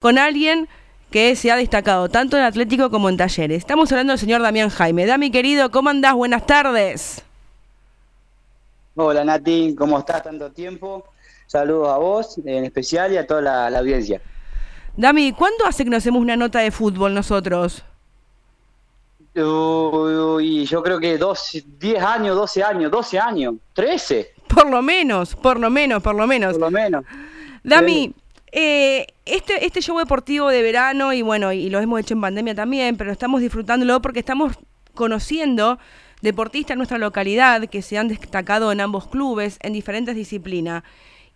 con alguien que se ha destacado tanto en Atlético como en Talleres. Estamos hablando del señor Damián Jaime. Dami, querido, ¿cómo andás? Buenas tardes. Hola Nati, ¿cómo estás tanto tiempo? Saludos a vos en especial y a toda la, audiencia. Dami, ¿cuándo hace que nos hacemos una nota de fútbol nosotros? Uy, yo creo que dos, 10 años, 12 años, 12 años, 13. Por lo menos, por lo menos, por lo menos. Por lo menos. Dami, eh, este, este show deportivo de verano, y bueno, y lo hemos hecho en pandemia también, pero estamos disfrutándolo porque estamos conociendo deportistas en nuestra localidad que se han destacado en ambos clubes, en diferentes disciplinas.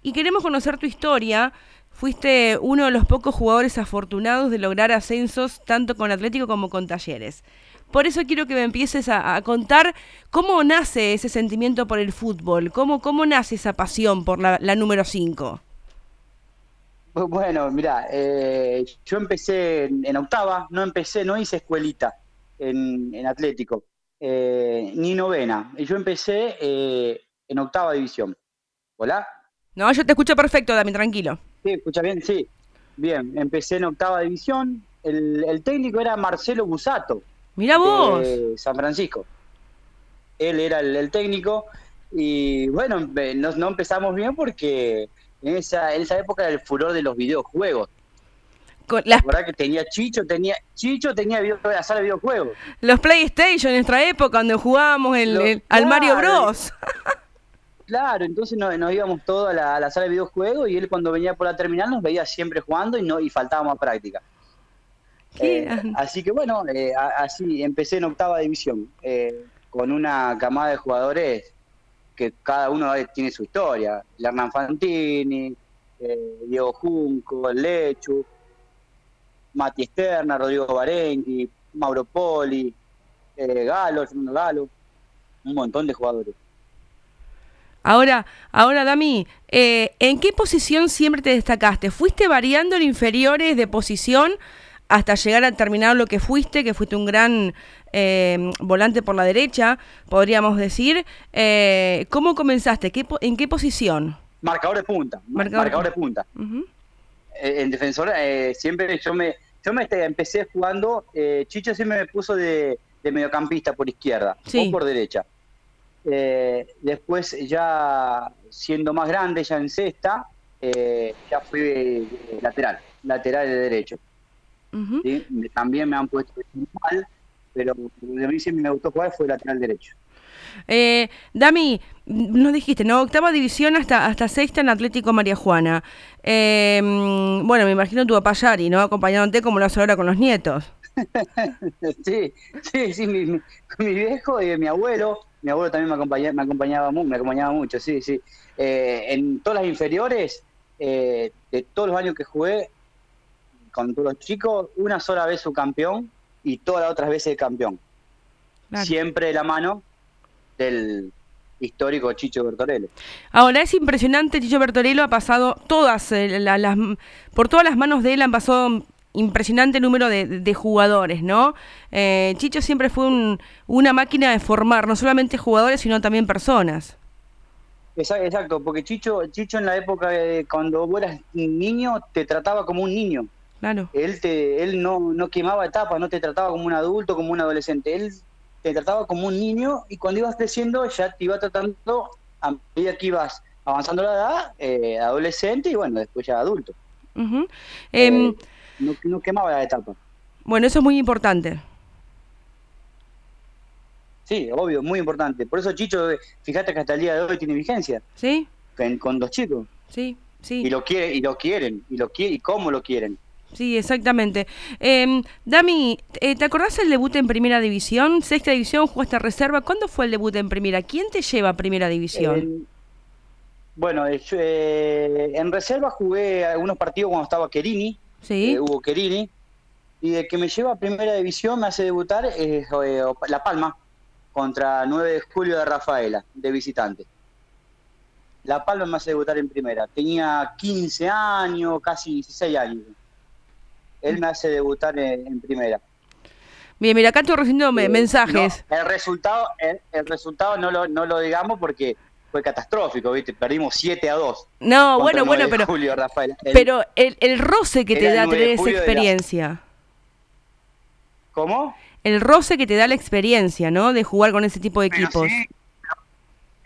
Y queremos conocer tu historia. Fuiste uno de los pocos jugadores afortunados de lograr ascensos tanto con Atlético como con Talleres. Por eso quiero que me empieces a, contar cómo nace ese sentimiento por el fútbol, cómo, cómo nace esa pasión por la, la número 5. Bueno, mira, eh, yo empecé en, octava, no empecé, no hice escuelita en, Atlético, eh, ni novena. Yo empecé eh, en octava división. ¿Hola? No, yo te escucho perfecto, Dami, tranquilo. Sí, escucha bien, sí. Bien, empecé en octava división. El, técnico era Marcelo Busato. Mira vos. San Francisco. Él era el, técnico y bueno, no, no empezamos bien porque en esa, en esa época el furor de los videojuegos. la... verdad que tenía Chicho, tenía Chicho tenía la sala de videojuegos. Los PlayStation en nuestra época cuando jugábamos el, al Mario Bros. claro, entonces nos, íbamos todos a la, sala de videojuegos y él cuando venía por la terminal nos veía siempre jugando y no y faltábamos práctica. Eh, así que bueno, eh, así empecé en octava división eh, con una camada de jugadores que cada uno tiene su historia. Hernán Fantini, eh, Diego Junco, Lechu, Mati Esterna, Rodrigo Barengui, Mauro Poli, eh, Galo, Fernando Galo, un montón de jugadores. Ahora, ahora Dami, eh, ¿en qué posición siempre te destacaste? ¿Fuiste variando en inferiores de posición hasta llegar a terminar lo que fuiste, que fuiste un gran eh, volante por la derecha, podríamos decir. Eh, ¿Cómo comenzaste? ¿Qué, ¿En qué posición? Marcador de punta. Marcador, de punta. Eh, en defensor, siempre yo me, yo me este, empecé jugando, Chicho siempre me puso de, mediocampista por izquierda o por derecha. después ya siendo más grande, ya en sexta, ya fui lateral, lateral de derecho. También me han puesto mal, pero a mí siempre me gustó jugar fue lateral derecho. Eh, Dami, nos dijiste, ¿no? Octava división hasta, hasta sexta en Atlético María Juana. Eh, bueno, me imagino tu papá Yari, ¿no? Acompañándote como lo hace ahora con los nietos. sí, sí, sí, mi, mi, viejo y mi abuelo. Mi abuelo también me acompañaba, me acompañaba, me acompañaba mucho, sí, sí. Eh, en todas las inferiores, eh, de todos los años que jugué con todos los chicos, una sola vez su campeón y todas las otras veces campeón. Siempre de la mano del histórico Chicho Bertorello. Ahora es impresionante, Chicho Bertorello ha pasado todas, eh, las, por todas las manos de él han pasado impresionante número de, jugadores, ¿no? Eh, Chicho siempre fue una máquina de formar, no solamente jugadores, sino también personas. Exacto, porque Chicho, Chicho en la época de cuando vos eras niño te trataba como un niño. Él, te, él no, no quemaba etapas, no te trataba como un adulto, como un adolescente. Él te trataba como un niño y cuando ibas creciendo ya te iba tratando a medida que ibas avanzando la edad, eh, adolescente y bueno, después ya adulto. Em, eh, no, quemaba la etapa. Bueno, eso es muy importante. Sí, obvio, muy importante. Por eso Chicho, fíjate que hasta el día de hoy tiene vigencia. Sí. Con, dos chicos. Sí, sí. Y lo quiere, y lo quieren, y lo quiere, y cómo lo quieren. Sí, exactamente. Eh, Dami, eh, ¿te acordás el debut en Primera División? Sexta División, jugaste reserva. ¿Cuándo fue el debut en Primera? ¿Quién te lleva a Primera División? bueno, eh, en reserva jugué algunos partidos cuando estaba Querini, ¿Sí? Eh, Hugo Querini, y de que me lleva a Primera División me hace debutar La Palma contra 9 de julio de Rafaela, de visitante. La Palma me hace debutar en Primera. Tenía 15 años, casi 16 años él me hace debutar en, primera. Bien, mira, acá estoy recibiendo mensajes. el resultado, el, resultado no lo, no lo digamos porque fue catastrófico, ¿viste? Perdimos 7 a 2. No, bueno, bueno, pero. pero el, el, roce que te da tener esa experiencia. ¿Cómo? El roce que te da la experiencia, ¿no? De jugar con ese tipo de equipos.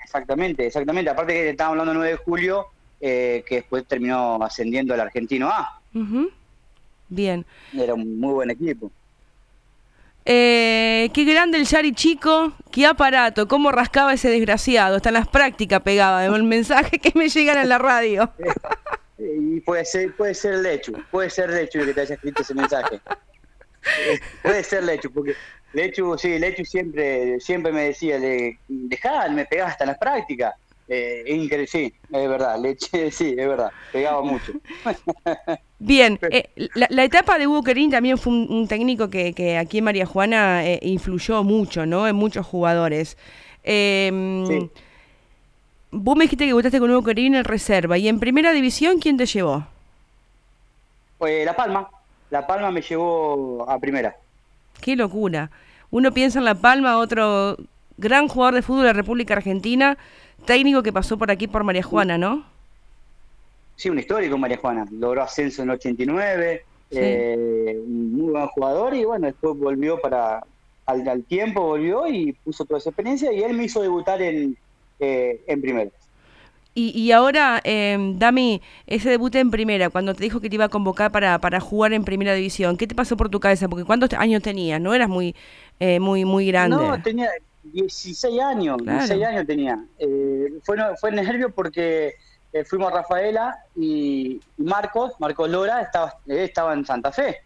Exactamente, exactamente. Aparte que estábamos hablando el 9 de julio, eh, que después terminó ascendiendo el argentino A. Bien. Era un muy buen equipo. Eh, qué grande el Yari chico, qué aparato, cómo rascaba ese desgraciado, hasta en las prácticas pegaba el mensaje que me llegan en la radio. y puede ser, puede ser Lechu, puede ser Lechu el que te haya escrito ese mensaje. puede ser Lechu, porque Lechu, sí, Lechu siempre, siempre me decía, de, dejá, me pegaba hasta en las prácticas. Eh, increíble, sí, es verdad, leche, sí, es verdad, pegaba mucho. Bien, eh, la, etapa de Hugo también fue un, técnico que, aquí en María Juana eh, influyó mucho, ¿no? En muchos jugadores. Em, vos me dijiste que gustaste con Hugo Querín en reserva, y en primera división, ¿quién te llevó? La Palma, La Palma me llevó a primera. Qué locura. Uno piensa en La Palma, otro gran jugador de fútbol de la República Argentina, técnico que pasó por aquí por María Juana, ¿no? Sí, un histórico María Juana. Logró ascenso en el 89, eh, un muy buen jugador y bueno, después volvió para, al, tiempo volvió y puso toda esa experiencia y él me hizo debutar en, eh, en primera. Y, y ahora, eh, Dami, ese debut en primera, cuando te dijo que te iba a convocar para, para jugar en primera división, ¿qué te pasó por tu cabeza? Porque ¿cuántos años tenías? ¿No eras muy, eh, muy, muy grande? No, tenía, 16 años, 16 años tenía. Eh, fue, fue nervio porque eh, fuimos Rafaela y, Marcos, Marcos Lora, estaba, eh, estaba en Santa Fe.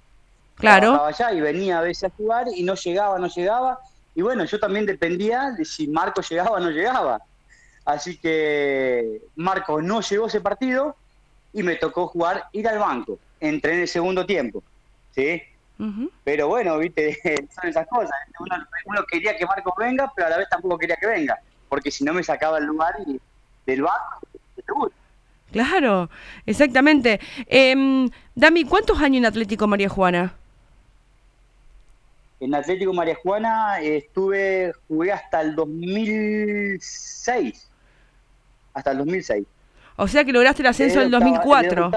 Claro. Estaba allá y venía a veces a jugar y no llegaba, no llegaba. Y bueno, yo también dependía de si Marcos llegaba o no llegaba. Así que Marcos no llegó ese partido y me tocó jugar, ir al banco. Entré en el segundo tiempo. ¿sí? Pero bueno, viste, son esas cosas. Uno, quería que Marcos venga, pero a la vez tampoco quería que venga, porque si no me sacaba el lugar y, del banco. Claro, exactamente. Eh, Dami, ¿cuántos años en Atlético María Juana? En Atlético María Juana estuve, jugué hasta el 2006. Hasta el 2006. O sea que lograste el ascenso en el 2004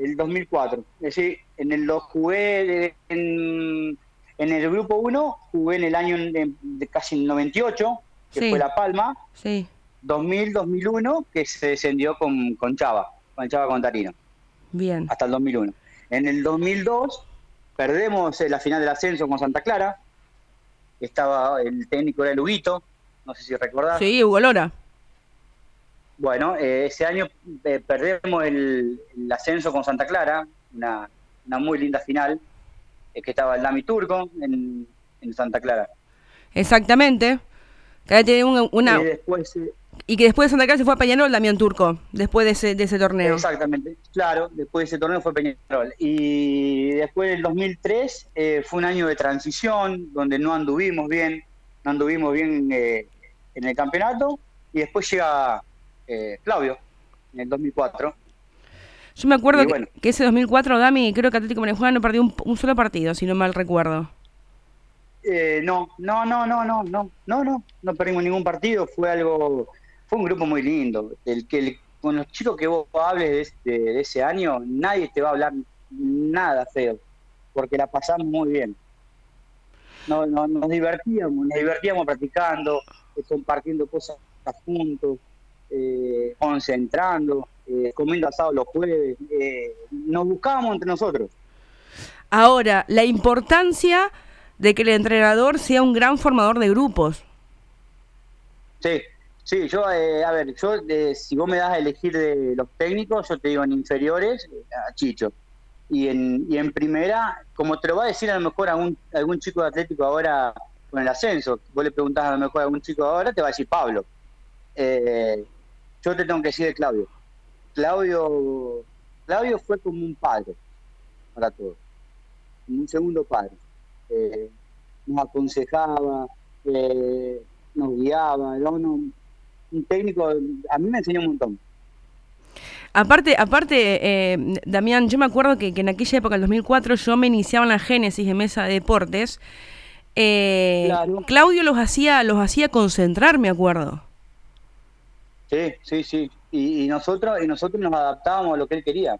el 2004. Es decir, en el, lo jugué en, en el grupo 1, jugué en el año de, casi el 98, que fue La Palma. Sí. 2000, 2001, que se descendió con, con Chava, con Chava Contarino. Bien. Hasta el 2001. En el 2002 perdemos la final del ascenso con Santa Clara. Estaba el técnico era Luguito, no sé si recordás. Sí, Hugo Lora. Bueno, eh, ese año eh, perdemos el, ascenso con Santa Clara, una, muy linda final, eh, que estaba el Dami Turco en, Santa Clara. Exactamente. Que una, y, después, y que después de Santa Clara se fue a Peñarol Damián Turco, después de ese, de ese torneo. Exactamente, claro, después de ese torneo fue Peñarol. Y después del 2003 fue un año de transición, donde no anduvimos bien, no anduvimos bien en el campeonato, y después llega eh, Claudio, en el 2004. Yo me acuerdo que, ese 2004, Dami, creo que Atlético Venezuela no perdió un, solo partido, si no mal recuerdo. Eh, no, no, no, no, no, no, no, no, no perdimos ningún partido, fue algo, fue un grupo muy lindo. El que con los chicos que vos hables de, ese año, nadie te va a hablar nada feo, porque la pasamos muy bien. No, nos divertíamos, nos divertíamos practicando, eh, compartiendo cosas juntos eh, concentrando, eh, comiendo asado los jueves, nos buscábamos entre nosotros. Ahora, la importancia de que el entrenador sea un gran formador de grupos. Sí, sí, yo, a ver, yo si vos me das a elegir de los técnicos, yo te digo en inferiores, a Chicho. Y en, y en primera, como te lo va a decir a lo mejor a un, algún chico de Atlético ahora con el ascenso, vos le preguntás a lo mejor a algún chico ahora, te va a decir Pablo. Eh, yo te tengo que decir de Claudio. Claudio, Claudio fue como un padre para todos, un segundo padre. Eh, nos aconsejaba, eh, nos guiaba, era un técnico, a mí me enseñó un montón. Aparte, aparte eh, Damián, yo me acuerdo que, en aquella época, en 2004, yo me iniciaba en la génesis de mesa de deportes. Claudio los hacía, los hacía concentrar, me acuerdo. Sí, sí, sí. Y, nosotros y nosotros nos adaptábamos a lo que él quería.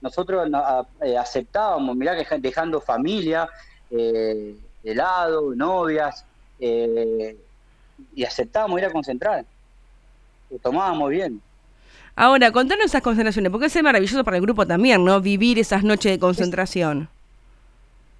Nosotros eh, aceptábamos, mirá que dejando familia, eh, helado, novias, eh, y aceptábamos ir a concentrar. Lo tomábamos bien. Ahora, contanos esas concentraciones, porque es maravilloso para el grupo también, ¿no? Vivir esas noches de concentración.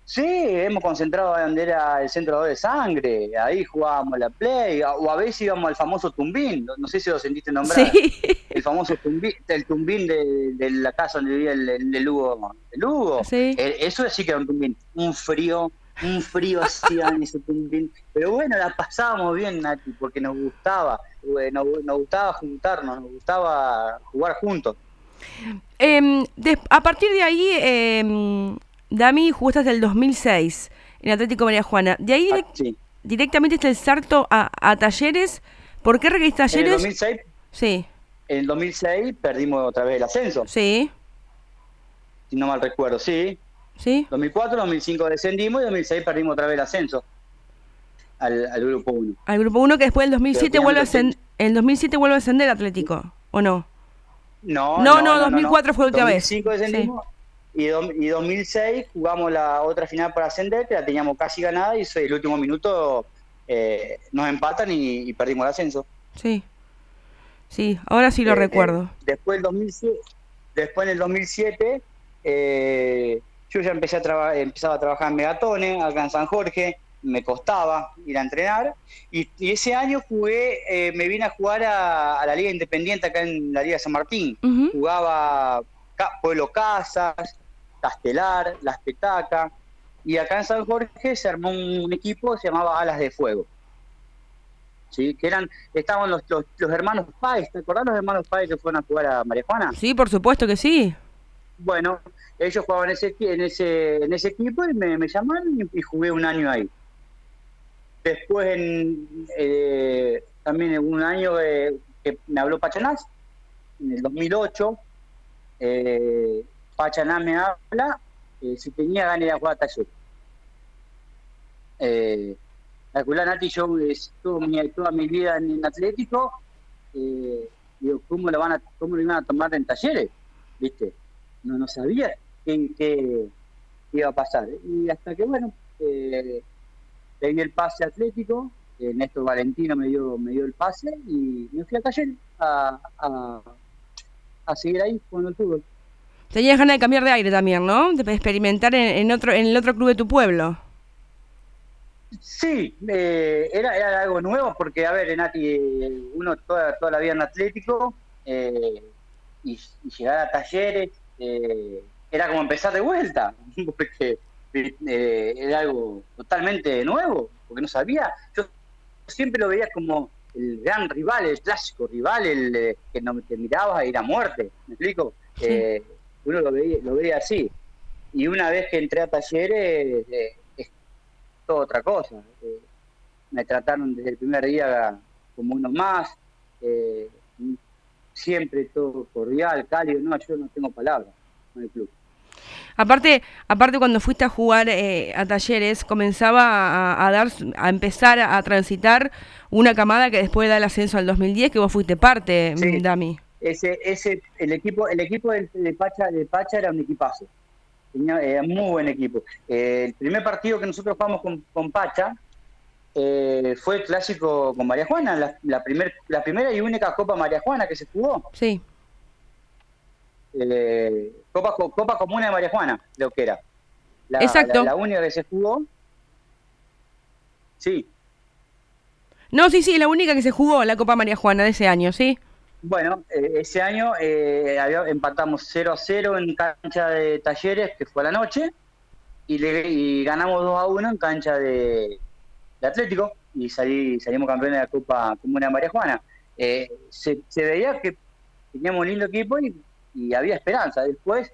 Sí, hemos concentrado donde era el centro de sangre, ahí jugábamos la play, o a veces íbamos al famoso tumbín, no, sé si lo sentiste nombrar, sí. el famoso tumbín, el tumbín de, la casa donde vivía el, el, Lugo, el Lugo. Sí. Eh, eso sí que era un tumbín, un frío, un frío hacía en ese tumbín, pero bueno, la pasábamos bien, Nati, porque nos gustaba, eh, nos, gustaba juntarnos, nos gustaba jugar juntos. Em, a partir de ahí... Eh, Dami jugaste hasta el 2006 en Atlético María Juana. De ahí ah, directamente está el salto a, Talleres. ¿Por qué requeriste Talleres? En el 2006. Sí. En el 2006 perdimos otra vez el ascenso. Sí. Si no mal recuerdo, sí. Sí. 2004, 2005 descendimos y en 2006 perdimos otra vez el ascenso. Al, grupo 1. Al grupo 1 que después del 2007 vuelve a ascender, el 2007 vuelve a ascender Atlético, ¿o no? No, no, no, 2004 fue la última vez. 2005 descendimos, y, y 2006 jugamos la otra final para ascender, que la teníamos casi ganada y el último minuto eh, nos empatan y, perdimos el ascenso. Sí, sí, ahora sí lo eh, recuerdo. Eh, después, el 2007, después en el 2007 yo ya empecé a empezaba a trabajar en Megatones, acá en San Jorge, me costaba ir a entrenar y, ese año jugué, me vine a jugar a, la Liga Independiente acá en la Liga San Martín. Jugaba Pueblo Casas, Castelar, Las Petacas, y acá en San Jorge se armó un, equipo que se llamaba Alas de Fuego. ¿Sí? que eran, estaban los, los, hermanos Páez, ¿te acordás los hermanos Páez que fueron a jugar a María Juana? Sí, por supuesto que sí. Bueno, ellos jugaban en ese, en ese, en ese equipo y me, llamaron y, jugué un año ahí. Después, en, eh, también en un año que me habló Pachanás, en el 2008, eh, Pachaná me habla eh, si tenía ganas de jugar a taller. Eh, la Nati, yo estuve mi, toda mi vida en, Atlético, eh, digo, ¿cómo lo, van a, ¿cómo lo iban a tomar en talleres? ¿Viste? No, no sabía qué, iba a pasar. Y hasta que, bueno, eh, el pase atlético, eh, Néstor Valentino me dio, me dio el pase y me fui a taller a, a, a seguir ahí con el fútbol. Tenías ganas de cambiar de aire también, ¿no? De experimentar en, otro, en el otro club de tu pueblo. Sí, eh, era, era, algo nuevo porque, a ver, Nati, uno toda, toda la vida en Atlético eh, y, llegar a talleres eh, era como empezar de vuelta, porque era algo totalmente nuevo, porque no sabía. Yo siempre lo veía como el gran rival, el clásico rival, el que no te mirabas a ir a muerte, ¿me explico? uno lo veía, lo veía así. Y una vez que entré a talleres, eh, es toda otra cosa. Eh, me trataron desde el primer día como uno más, eh, siempre todo cordial, cálido, no, yo no tengo palabras con el club. Aparte, aparte cuando fuiste a jugar a talleres, comenzaba a, dar, a empezar a, transitar una camada que después da el ascenso al 2010, que vos fuiste parte, Dami ese, ese, el equipo, el equipo de, Pacha, de Pacha era un equipazo. Tenía, muy buen equipo. Eh, el primer partido que nosotros jugamos con, Pacha eh, fue el clásico con María Juana, la, la, primer, la primera y única Copa María Juana que se jugó. Sí. Eh, Copa, Copa Comuna de María Juana, creo que era. La, Exacto. La, única que se jugó. Sí. No, sí, sí, la única que se jugó la Copa María Juana de ese año, sí. Bueno, eh, ese año empatamos 0 a 0 en cancha de Talleres, que fue a la noche, y, le, ganamos 2 a 1 en cancha de, Atlético, y salí, salimos campeones de la Copa Comuna de María Juana. Eh, se, veía que teníamos un lindo equipo y, había esperanza. Después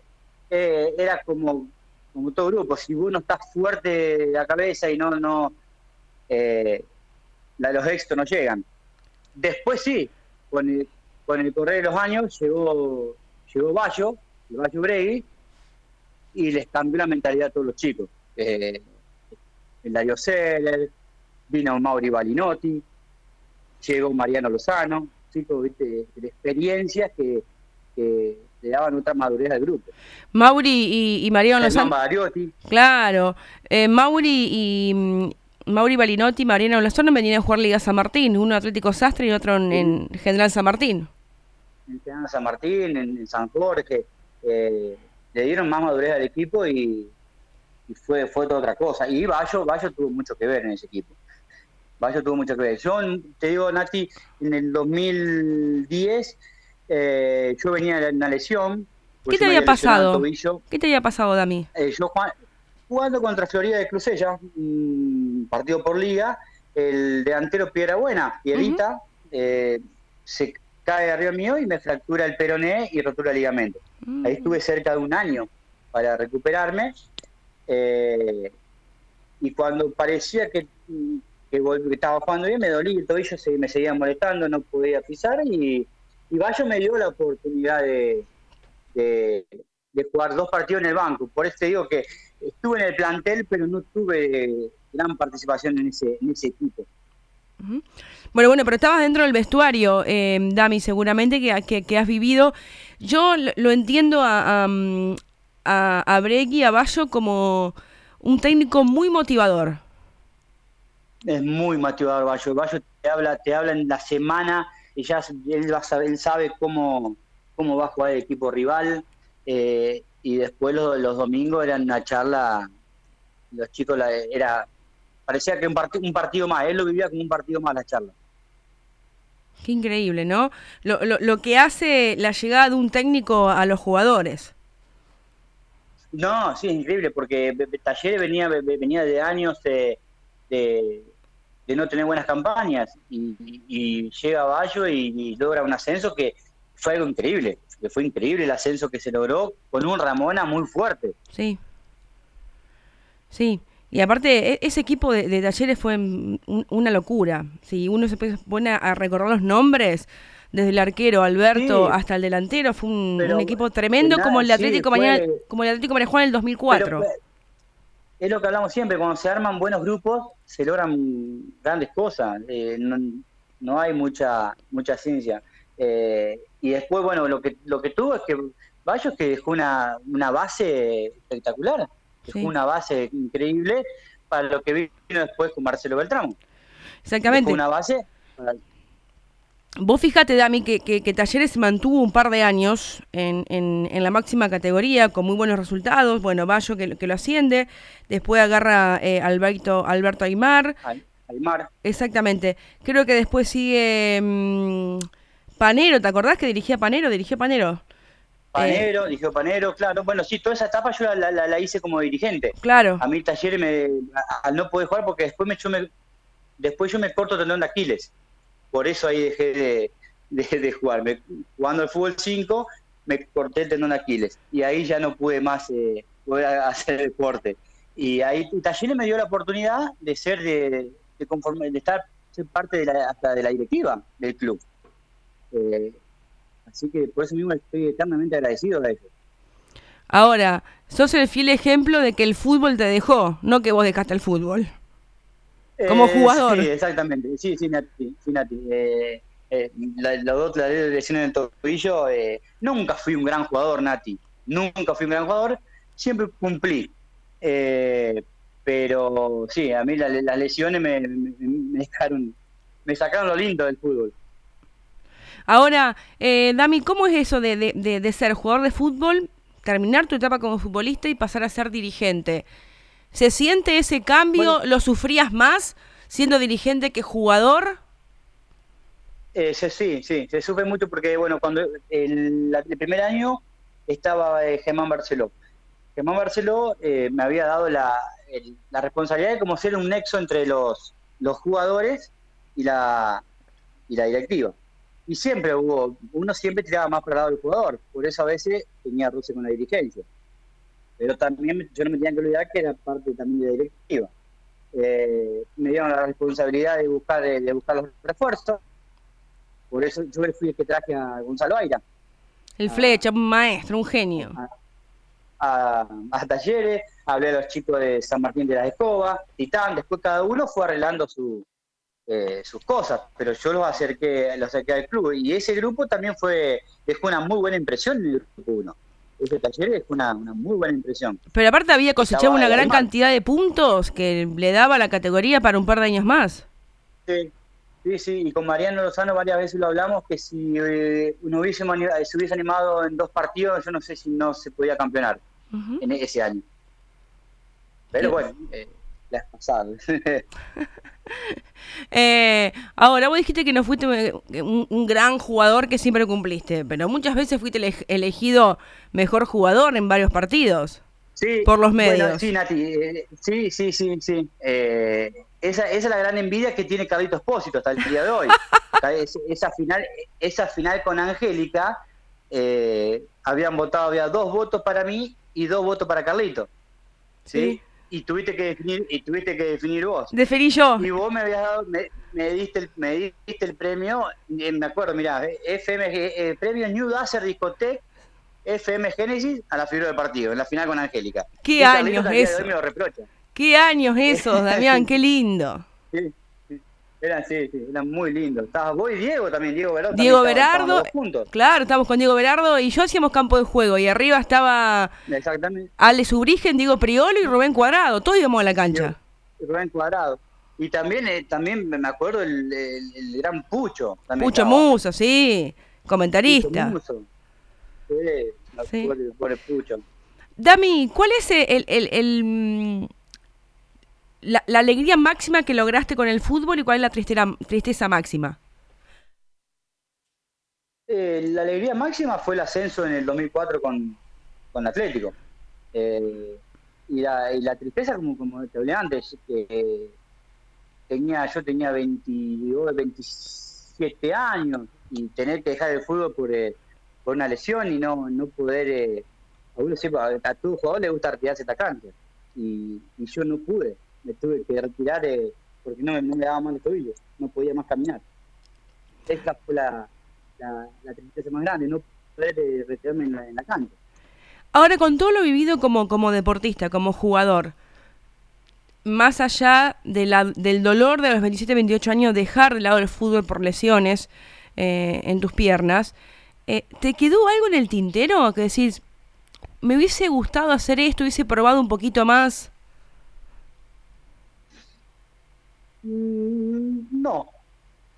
era como, como todo grupo, si uno está fuerte de la cabeza y no, no los éxitos no llegan. Después sí, con con el correr de los años llegó, llegó Bayo, el Bayo Bregui, y les cambió la mentalidad a todos los chicos. Eh, el Dario Seller, vino Mauri Balinotti, llegó Mariano Lozano, chicos ¿viste? de experiencias que, le daban otra madurez al grupo. Mauri y, y Mariano Lozano. Claro, eh, Mauri y mm, Mauri Balinotti y Mariano Lozano venían a jugar Liga San Martín, uno Atlético Sastre y otro en, General San Martín. En General San Martín, en, San Jorge, eh, le dieron más madurez al equipo y, fue, fue toda otra cosa. Y Bayo, Bayo tuvo mucho que ver en ese equipo. Bayo tuvo que ver. Yo te digo, Nati, en el 2010 eh, yo venía de una lesión. ¿Qué te había pasado? ¿Qué te había pasado, Dami? Eh, yo jugando contra Florida de Crucella, partido por liga, el delantero Piedra Buena, Piedrita, eh, se cae arriba mío y me fractura el peroné y rotura el ligamento. Mm. Ahí estuve cerca de un año para recuperarme. y cuando parecía que que, estaba jugando bien, me dolía el tobillo, se, me seguía molestando, no podía pisar y, y Bayo me dio la oportunidad de, de, jugar dos partidos en el banco. Por eso te digo que estuve en el plantel, pero no tuve gran participación en ese, en ese equipo. Bueno, bueno, pero estabas dentro del vestuario, eh, Dami, seguramente que, que, has vivido. Yo lo, entiendo a, a, a, a Bregui, a Bayo, como un técnico muy motivador es muy motivador Bayo. Bayo te habla, te habla en la semana y ya él, va a saber, él sabe cómo, cómo va a jugar el equipo rival. Eh, y después los, los, domingos eran una charla, los chicos la, era parecía que un, un partido más, él lo vivía como un partido más la charla. Qué increíble, ¿no? Lo, lo, lo que hace la llegada de un técnico a los jugadores. No, sí, es increíble, porque Talleres venía, venía de años de, de no tener buenas campañas y, llega a Bayo y, logra un ascenso que fue algo increíble, que fue increíble el ascenso que se logró con un Ramona muy fuerte. Sí. Sí, y aparte e, ese equipo de, talleres fue una locura. Si uno se pone a recordar los nombres, desde el arquero Alberto hasta el delantero, fue un, equipo tremendo como el Atlético mañana, como el Atlético Mañana en el 2004 es lo que hablamos siempre, cuando se arman buenos grupos se logran grandes cosas, eh, no, hay mucha mucha ciencia. Eh, y después, bueno, lo que lo que tuvo es que Bayos que dejó una, una base espectacular, dejó una base increíble para lo que vino después con Marcelo Beltrán. Exactamente. una base Vos fíjate, Dami, que, que, Talleres mantuvo un par de años en, en, la máxima categoría con muy buenos resultados. Bueno, Bayo que, que lo asciende, después agarra eh, Alberto, Alberto Aymar. Aymar. Exactamente. Creo que después sigue mm, Panero, ¿te acordás que dirigía Panero? ¿Dirigió Panero? Panero, eh, dirigió Panero, claro. Bueno, sí, toda esa etapa yo la, la, hice como dirigente. Claro. A mí Talleres me, al no poder jugar porque después me, yo me, después yo me corto tendón de Aquiles por eso ahí dejé de, de, jugar. jugando el fútbol 5 me corté el tendón de Aquiles y ahí ya no pude más eh, poder hacer deporte. Y ahí Talleres me dio la oportunidad de ser de, de, de estar ser parte de la, hasta de la directiva del club. Eh, así que por eso mismo estoy eternamente agradecido a eso. Ahora, sos el fiel ejemplo de que el fútbol te dejó, no que vos dejaste el fútbol. Como eh, jugador. Sí, exactamente. Sí, sí, Nati. Sí, Nati. Eh, eh, la, la, dos lesiones en el tobillo. Eh, nunca fui un gran jugador, Nati. Nunca fui un gran jugador. Siempre cumplí. pero sí, a mí las lesiones me, me, dejaron, me sacaron lo lindo del fútbol. Ahora, eh, Dami, ¿cómo es eso de, de, de, ser jugador de fútbol, terminar tu etapa como futbolista y pasar a ser dirigente? ¿Se siente ese cambio? ¿Lo sufrías más siendo dirigente que jugador? Eh, sí, sí, se sufre mucho porque, bueno, cuando el, primer año estaba eh, Germán Barceló. Germán Barceló eh, me había dado la, la, responsabilidad de como ser un nexo entre los, los jugadores y la, y la directiva. Y siempre hubo, uno siempre tiraba más para el lado del jugador, por eso a veces tenía roce con la dirigencia pero también yo no me tenía que olvidar que era parte también de la directiva. Eh, me dieron la responsabilidad de buscar de, buscar los refuerzos, por eso yo fui el que traje a Gonzalo Aira. El flecha, un maestro, un genio. A, talleres, hablé a los chicos de San Martín de la Escoba, Titán, después cada uno fue arreglando su, eh, sus cosas, pero yo los acerqué, los acerqué al club. Y ese grupo también fue, dejó una muy buena impresión en el grupo 1. Ese taller dejó una, una muy buena impresión. Pero aparte había cosechado una gran cantidad de puntos que le daba la categoría para un par de años más. Sí, sí, sí. Y con Mariano Lozano varias veces lo hablamos, que si eh, uno hubiese, se hubiese animado en dos partidos, yo no sé si no se podía campeonar en ese año. Pero bueno, eh, las pasadas. eh, ahora, vos dijiste que no fuiste un, gran jugador que siempre cumpliste, pero muchas veces fuiste elegido mejor jugador en varios partidos. Sí, por los medios. sí, Nati, eh, sí, sí, sí, sí. Eh, esa, es la gran envidia que tiene Carlito Espósito hasta el día de hoy. esa, final, esa final con Angélica, habían votado, había dos votos para mí y dos votos para Carlito. ¿sí? Y tuviste que definir y tuviste que definir vos. Definí yo. Y vos me habías dado, me, diste el, me diste el premio, eh, me acuerdo, mirá, FMG, eh, premio New Dacer Discotech FM Genesis a la figura del partido, en la final con Angélica. ¿Qué años eso? ¿Qué años esos, Damián? Qué lindo. Sí. Eran, sí, sí, eran muy lindos. Estabas vos y Diego también, Diego Berardo. Diego Berardo, claro, estábamos con Diego Berardo y yo hacíamos campo de juego y arriba estaba Exactamente. Ale Subrigen, Diego Priolo y Rubén Cuadrado, todos íbamos a la cancha. Rubén Cuadrado. Y también eh, también me acuerdo el, gran Pucho. Pucho Muso, sí, comentarista. Pucho Sí, Por, el Pucho. Dami, ¿cuál es el, el, la, alegría máxima que lograste con el fútbol y cuál es la tristeza, tristeza máxima? Eh, la alegría máxima fue el ascenso en el 2004 con, con Atlético. Eh, y, la, y, la, tristeza, como, como te hablé antes, que tenía, yo tenía 22, 27 años y tener que dejar el fútbol por, eh, por una lesión y no, no poder... a, uno a, todo jugador le gusta retirarse atacante y yo no pude me tuve que retirar eh, porque no, me daba mal el tobillo, no podía más caminar. Esa fue la, la, tristeza más grande, no poder eh, retirarme en la, cancha. Ahora, con todo lo vivido como, como deportista, como jugador, más allá de la, del dolor de los 27, 28 años, dejar de lado el fútbol por lesiones eh, en tus piernas, ¿te quedó algo en el tintero que decís, me hubiese gustado hacer esto, hubiese probado un poquito más? Mm, no,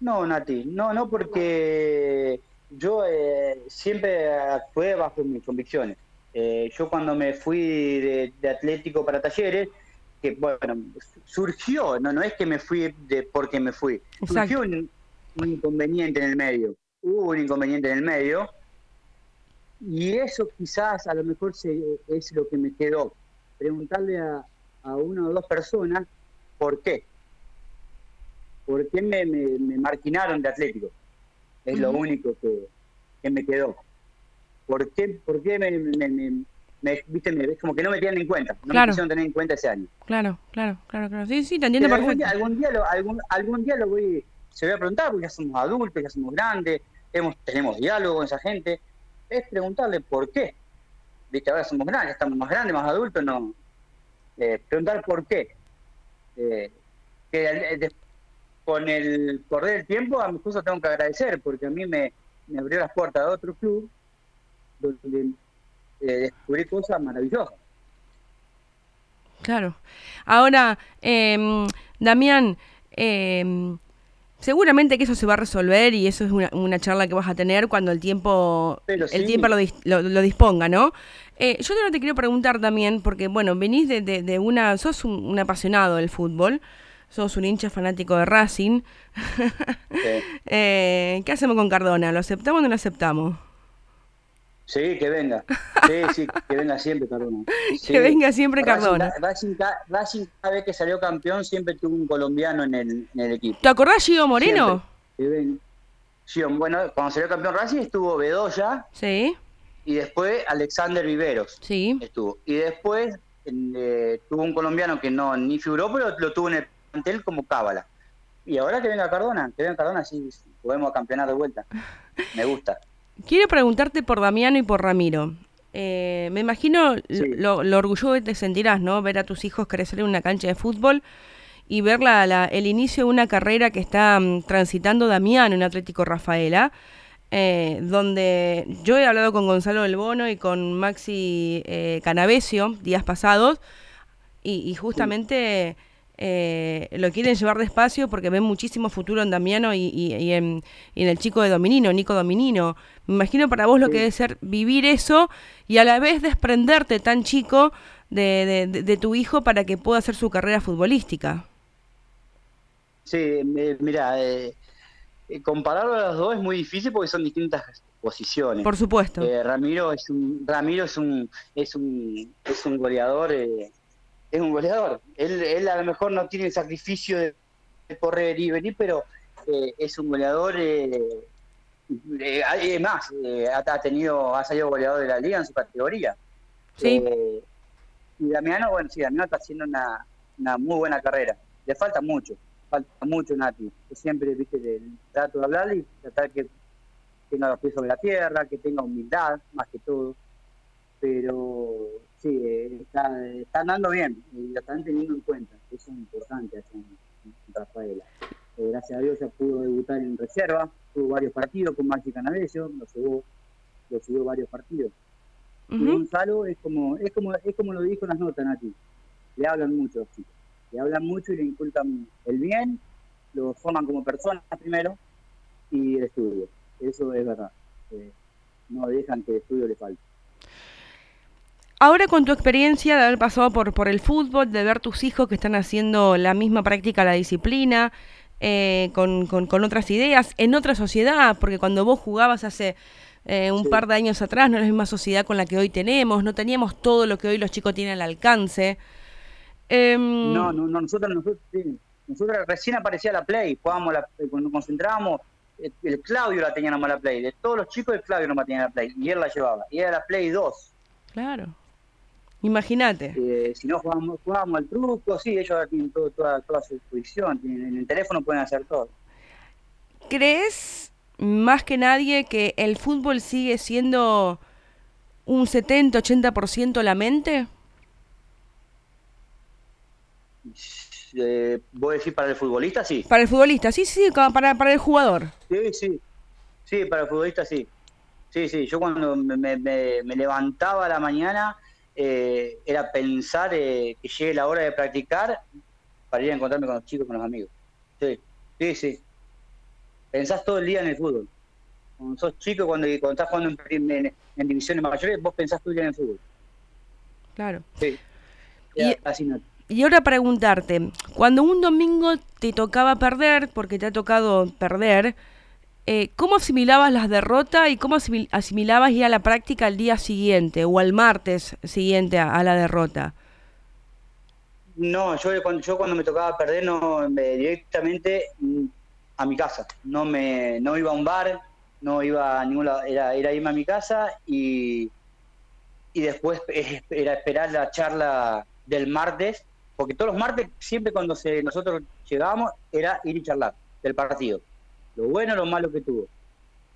no, Nati, no, no, porque yo eh, siempre actué bajo mis convicciones. Eh, yo cuando me fui de, Atlético para Talleres, que bueno, surgió, no, no es que me fui de porque me fui, surgió un, inconveniente en el medio, hubo un inconveniente en el medio, y eso quizás a lo mejor es lo que me quedó, preguntarle a, a una o dos personas por qué. ¿Por qué me, me, marginaron de Atlético? Es lo único que, me quedó. ¿Por qué, por qué me, me, viste, es como que no me tienen en cuenta, no me quisieron tener en cuenta ese año. Claro, claro, claro, claro. Sí, sí, te entiendo perfectamente. Algún día, lo, algún, algún día lo voy, se voy a preguntar, porque ya somos adultos, ya somos grandes, hemos, tenemos diálogo con esa gente, es preguntarle por qué. Viste, ahora somos grandes, estamos más grandes, más adultos, no. Eh, preguntar por qué. Eh, que después con el correr del tiempo a mi esposa tengo que agradecer porque a mí me, abrió las puertas de otro club donde eh, descubrí cosas maravillosas. Claro. Ahora, eh, Damián, eh, seguramente que eso se va a resolver y eso es una, charla que vas a tener cuando el tiempo el tiempo lo, disponga, ¿no? Eh, yo te quiero preguntar también, porque bueno, venís de, de, una, sos un apasionado del fútbol, sos un hincha fanático de Racing. Eh, ¿Qué hacemos con Cardona? ¿Lo aceptamos o no lo aceptamos? Sí, que venga. Sí, sí, que venga siempre Cardona. Que venga siempre Cardona. Racing, cada vez que salió campeón siempre tuvo un colombiano en el, en el equipo. ¿Te acordás Gio Moreno? Sí, bueno, cuando salió campeón Racing estuvo Bedoya. Sí. Y después Alexander Viveros. Sí. Estuvo. Y después eh, tuvo un colombiano que no ni figuró, pero lo tuvo en el él como cábala. Y ahora que venga Cardona, que venga Cardona, sí, podemos campeonar de vuelta. Me gusta. Quiero preguntarte por Damiano y por Ramiro. Eh, me imagino lo, orgulloso que te sentirás, ¿no? Ver a tus hijos crecer en una cancha de fútbol y ver la, el inicio de una carrera que está mm, transitando Damián en Atlético Rafaela, eh, donde yo he hablado con Gonzalo del Bono y con Maxi eh, Canavesio días pasados, y, justamente eh, lo quieren llevar despacio porque ven muchísimo futuro en Damiano y, en, el chico de Dominino, Nico Dominino. Me imagino para vos lo que debe ser vivir eso y a la vez desprenderte tan chico de, tu hijo para que pueda hacer su carrera futbolística. Sí, mira, eh, compararlo a los dos es muy difícil porque son distintas posiciones. Por supuesto. Ramiro es un Ramiro es un es un es un goleador eh, es un goleador. Él, él a lo mejor no tiene el sacrificio de, correr y venir, pero eh, es un goleador. Eh, eh, más, eh, ha, tenido, ha salido goleador de la liga en su categoría. Sí. y Damiano, bueno, sí, Damiano está haciendo una, una muy buena carrera. Le falta mucho, falta mucho, Nati. Yo siempre, viste, le trato de hablarle y tratar que tenga los pies sobre la tierra, que tenga humildad, más que todo. Pero sí, está, están dando bien y lo están teniendo en cuenta. Eso es importante en, Rafaela. Eh, gracias a Dios ya pudo debutar en reserva, tuvo varios partidos con Maxi Canavesio, lo subió, lo subió varios partidos. Y Gonzalo es como, es como, es como lo dijo en las notas, Nati. Le hablan mucho chicos. Le hablan mucho y le inculcan el bien, lo forman como persona primero y el estudio. Eso es verdad. Eh, no dejan que el estudio le falte. Ahora con tu experiencia de haber pasado por, por el fútbol, de ver tus hijos que están haciendo la misma práctica, la disciplina, eh, con, con, otras ideas, en otra sociedad, porque cuando vos jugabas hace eh, un par de años atrás no es la misma sociedad con la que hoy tenemos, no teníamos todo lo que hoy los chicos tienen al alcance. Em, no, no, no, nosotros, nosotros, recién aparecía la Play, jugábamos la, cuando nos concentrábamos, el, Claudio la tenía nomás la Play, de todos los chicos el Claudio nomás tenía la Play, y él la llevaba, y era la Play 2. Claro. Imagínate. Eh, si no jugamos, jugamos al truco, sí, ellos tienen toda, toda su disposición, en el teléfono pueden hacer todo. ¿Crees más que nadie que el fútbol sigue siendo un 70-80% la mente? Eh, ¿Vos decís para el futbolista? Sí. Para el futbolista, sí, sí, para, para el jugador. Sí, sí. Sí, para el futbolista sí. Sí, sí. Yo cuando me, me, me levantaba a la mañana eh, era pensar eh, que llegue la hora de practicar para ir a encontrarme con los chicos, con los amigos. Sí, sí, sí. Pensás todo el día en el fútbol. Cuando sos chico, cuando, cuando estás jugando en, divisiones mayores, vos pensás todo el día en el fútbol. Claro. Sí. Y, y ahora preguntarte, cuando un domingo te tocaba perder, porque te ha tocado perder, eh, ¿cómo asimilabas las derrotas y cómo asimilabas ya la práctica al día siguiente o al martes siguiente a, la derrota? No, yo cuando, yo cuando me tocaba perder no directamente mm, a mi casa. No me no iba a un bar, no iba a ninguna era, era irme a mi casa y, y después era esperar la charla del martes, porque todos los martes siempre cuando se, nosotros llegábamos era ir y charlar del partido lo bueno, lo malo que tuvo.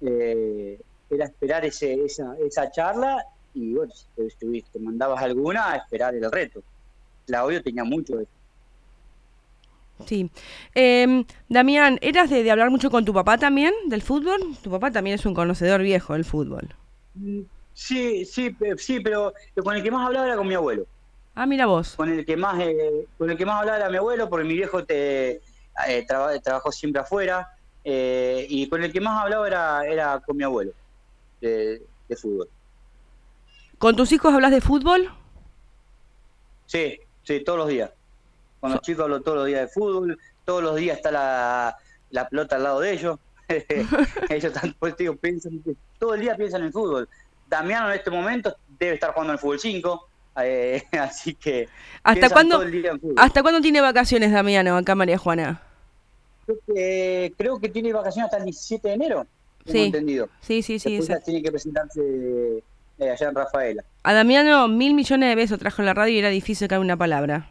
Eh, era esperar ese, esa, esa charla y bueno, si te, mandabas alguna, a esperar el reto. Claudio tenía mucho de eso. Sí. Eh, Damián, ¿eras de, hablar mucho con tu papá también del fútbol? Tu papá también es un conocedor viejo del fútbol. Mm, sí, sí, sí, pero con el que más hablaba era con mi abuelo. Ah, mira vos. Con el que más, eh, con el que más hablaba era mi abuelo, porque mi viejo te, eh, trabajó siempre afuera. Eh, y con el que más hablaba era, era con mi abuelo, de, fútbol. ¿Con tus hijos hablas de fútbol? Sí, sí, todos los días. Con los chicos hablo todos los días de fútbol, todos los días está la, la pelota al lado de ellos. ellos pues, piensan, todo el día piensan en fútbol. Damiano en este momento debe estar jugando en el fútbol 5, eh, así que... ¿Hasta cuándo, ¿Hasta cuándo tiene vacaciones Damiano acá María Juana? Creo que tiene vacaciones hasta el 17 de enero. Sí. entendido. Sí, sí, sí. tiene que presentarse eh, allá en Rafaela. A Damiano mil millones de besos trajo en la radio y era difícil sacar una palabra.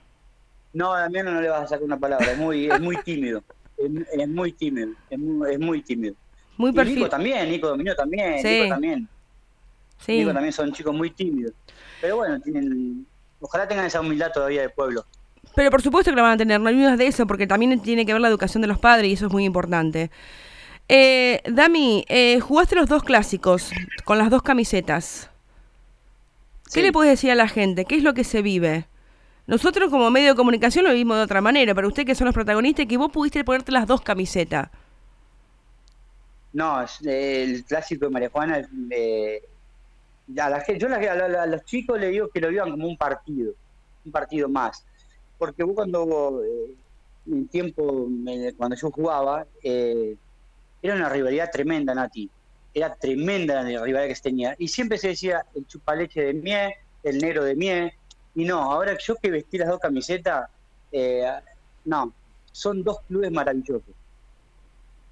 No, a Damiano no le vas a sacar una palabra, es muy, es muy tímido. Es, muy tímido, es muy, tímido. Muy perfil. Nico también, Nico Dominó también, sí. Nico también. Sí. Nico también son chicos muy tímidos. Pero bueno, tienen, ojalá tengan esa humildad todavía del pueblo. Pero por supuesto que la van a tener, no hay dudas de eso, porque también tiene que ver la educación de los padres y eso es muy importante. Eh, Dami, eh, jugaste los dos clásicos con las dos camisetas. ¿Qué le puedes decir a la gente? ¿Qué es lo que se vive? Nosotros como medio de comunicación lo vivimos de otra manera, pero usted que son los protagonistas, que vos pudiste ponerte las dos camisetas. No, el clásico de María Juana, eh, a la yo a, los chicos le digo que lo vivan como un partido, un partido más. Porque vos cuando, eh, en tiempo, cuando yo jugaba, eh, era una rivalidad tremenda, Nati. Era tremenda la rivalidad que se tenía. Y siempre se decía el chupaleche de Mie, el negro de Mie. Y no, ahora yo que vestí las dos camisetas, eh, no, son dos clubes maravillosos.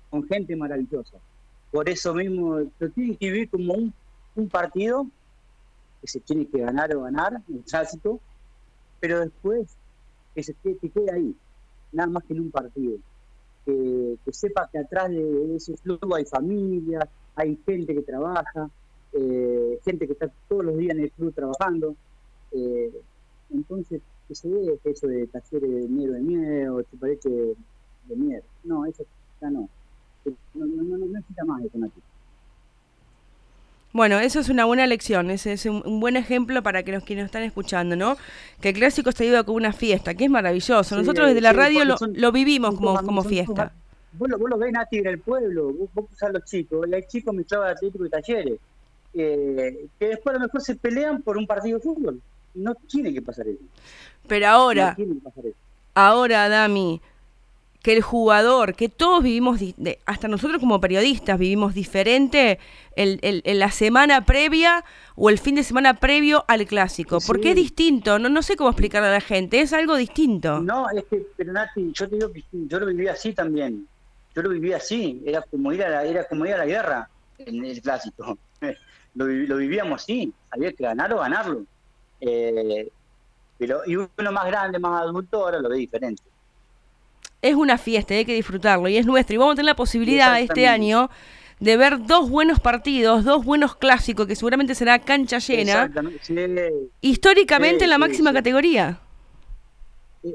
Con gente maravillosa. Por eso mismo, lo tienen que vivir como un, partido que se tiene que ganar o ganar, un clásico, pero después que se que quede ahí, nada más que en un partido que, sepa que atrás de ese club hay familias, hay gente que trabaja, eh, gente que está todos los días en el club trabajando. Eh, entonces, que se ve eso de talleres de miedo de miedo, o parece de miedo. No, eso ya no. No, no, no, no necesita más eso, Nati. Bueno, eso es una buena lección, ese es un, buen ejemplo para que los que nos están escuchando, ¿no? Que el clásico se viva como una fiesta, que es maravilloso. Nosotros desde la radio lo, vivimos como, como fiesta. Vos lo, vos lo ves, Nati, en el pueblo, vos, vos a los chicos, hay chicos mezclados de Atlético y Talleres, eh, que después a lo mejor se pelean por un partido de fútbol. No tiene que pasar eso. Pero ahora, ahora, Dami, que el jugador, que todos vivimos, hasta nosotros como periodistas vivimos diferente el, la semana previa o el fin de semana previo al clásico, porque es distinto, no, no sé cómo explicarle a la gente, es algo distinto. No, es que, pero Nati, yo te digo que yo lo viví así también, yo lo viví así, era como ir a la, era como ir a la guerra en el clásico, lo, lo vivíamos así, había que ganar o ganarlo. Eh, pero, y uno más grande, más adulto, ahora lo ve diferente es una fiesta, hay que disfrutarlo y es nuestro. Y vamos a tener la posibilidad este año de ver dos buenos partidos, dos buenos clásicos, que seguramente será cancha llena, históricamente en la máxima categoría.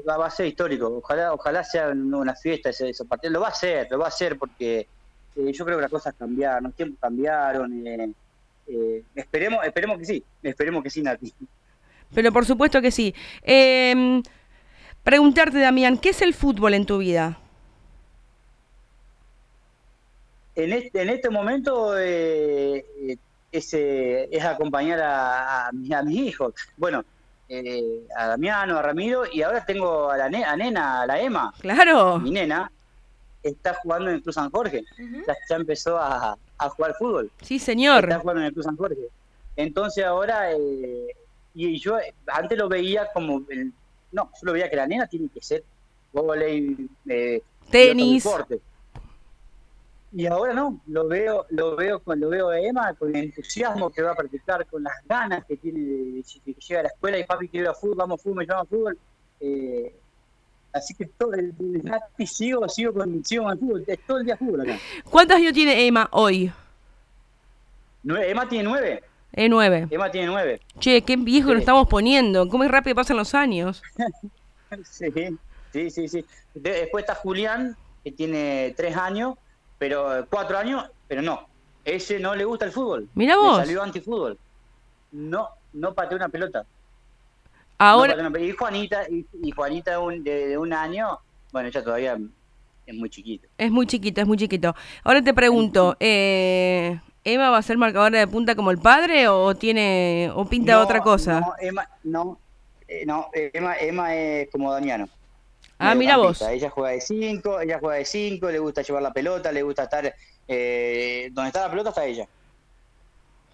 Va, a ser histórico, ojalá ojalá sea una fiesta ese, partido, lo va a ser, lo va a ser porque eh, yo creo que las cosas cambiaron, los tiempos cambiaron, eh, eh, esperemos, esperemos que sí, esperemos que sí, Nati. Pero por supuesto que sí. Eh, Preguntarte, Damián, ¿qué es el fútbol en tu vida? En este, en este momento eh, es, eh, es, acompañar a, a, mis hijos. Bueno, eh, a Damiano, a Ramiro, y ahora tengo a la nena, a la Emma. Claro. Mi nena está jugando en el Cruz San Jorge. ya, empezó a, jugar fútbol. Sí, señor. Está jugando en el Cruz San Jorge. Entonces ahora, y yo antes lo veía como el no, yo lo veía que la nena tiene que ser volei, eh, tenis, y ahora no, lo veo, lo veo cuando veo a Emma con el entusiasmo que va a practicar, con las ganas que tiene de, que llega a la escuela y papi quiere ir a fútbol, vamos a fútbol, me llama a fútbol. Eh, así que todo el, el sigo, sigo con, sigo con el fútbol, es todo el día fútbol acá. ¿Cuántos años tiene Emma hoy? Emma tiene nueve. E9. Emma tiene 9. Che, qué viejo lo estamos poniendo. ¿Cómo es rápido pasan los años? sí, sí, sí. sí. Después está Julián, que tiene 3 años, pero 4 años, pero no. Ese no le gusta el fútbol. Mira vos. Le salió antifútbol. No, no pateó una pelota. Ahora. y Juanita, y, Juanita de, un año, bueno, ella todavía es muy chiquita. Es muy chiquita, es muy chiquito. Ahora te pregunto, eh, ¿Emma va a ser marcadora de punta como el padre o tiene o pinta otra cosa? No, Emma, no, eh, no Emma, Emma, es como Damiano. Ah, mira vos. Ella juega de 5, ella juega de 5, le gusta llevar la pelota, le gusta estar eh, donde está la pelota está ella.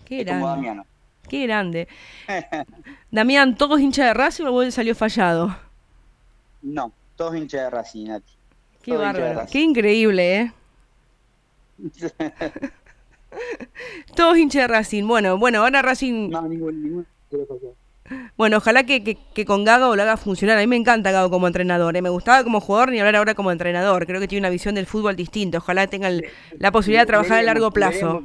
Qué grande. Como Damiano. Qué grande. Damián, ¿todos hinchas de Racing o vos salió fallado? No, todos hinchas de Racing, Nati. Qué bárbaro. Qué increíble, ¿eh? Todos hinchas de Racing. Bueno, bueno, ahora Racing. No, ningún, ningún. Bueno, ojalá que, con Gago lo haga funcionar. A mí me encanta Gago como entrenador. ¿eh? Me gustaba como jugador ni hablar ahora como entrenador. Creo que tiene una visión del fútbol distinta. Ojalá tengan la posibilidad de trabajar a largo plazo.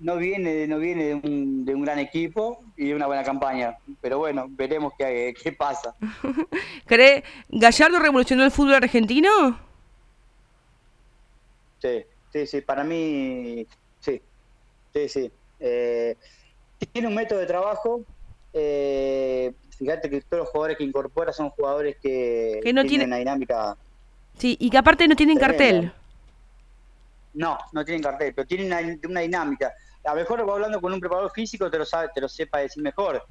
no viene, no viene de un, de un gran equipo y de una buena campaña. Pero bueno, veremos qué, qué pasa. ¿Cree Gallardo revolucionó el fútbol argentino? Sí, sí, sí, para mí, sí, sí. Eh, tiene un método de trabajo. Eh, fíjate que todos los jugadores que incorpora son jugadores que, no tienen una dinámica. Sí, y que aparte no tienen cartel. No, no tienen cartel, pero tienen una, dinámica. A lo mejor hablando con un preparador físico te lo sabe, te lo sepa decir mejor.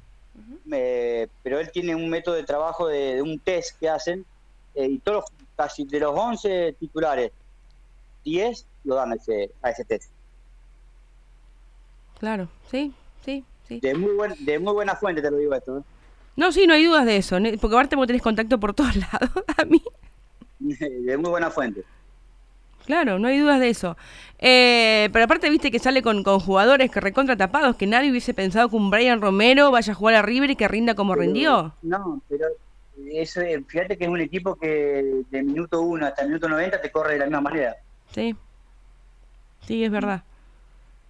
pero él tiene un método de trabajo de, un test que hacen eh, y todos casi de los 11 titulares, 10 lo dan a ese, a ese test. Claro, sí, sí, sí. De muy, buen, de muy buena fuente te lo digo esto. ¿eh? No, sí, no hay dudas de eso, porque aparte vos tenés contacto por todos lados, a mí. De muy buena fuente. Claro, no hay dudas de eso. Eh, pero aparte, viste que sale con, con, jugadores que recontra tapados, que nadie hubiese pensado que un Brian Romero vaya a jugar a River y que rinda como rindió. No, pero eso, fíjate que es un equipo que de minuto 1 hasta el minuto 90 te corre de la misma manera. Sí, sí, es verdad.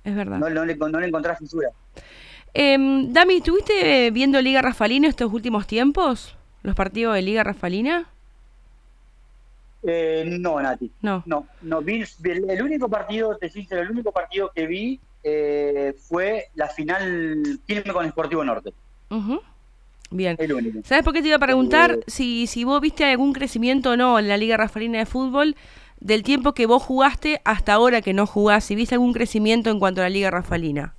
Es verdad. No, no, le, no le encontrás fisura. Eh, Dami, ¿estuviste viendo Liga Rafalina estos últimos tiempos? ¿Los partidos de Liga Rafalina? Eh, no, Nati. No. No, no vi, el, único partido, te sincero, el único partido que vi eh, fue la final firme con Sportivo Norte. Bien. ¿Sabes por qué te iba a preguntar eh, si, si vos viste algún crecimiento o no en la Liga Rafalina de Fútbol del tiempo que vos jugaste hasta ahora que no jugás? Si viste algún crecimiento en cuanto a la Liga Rafalina.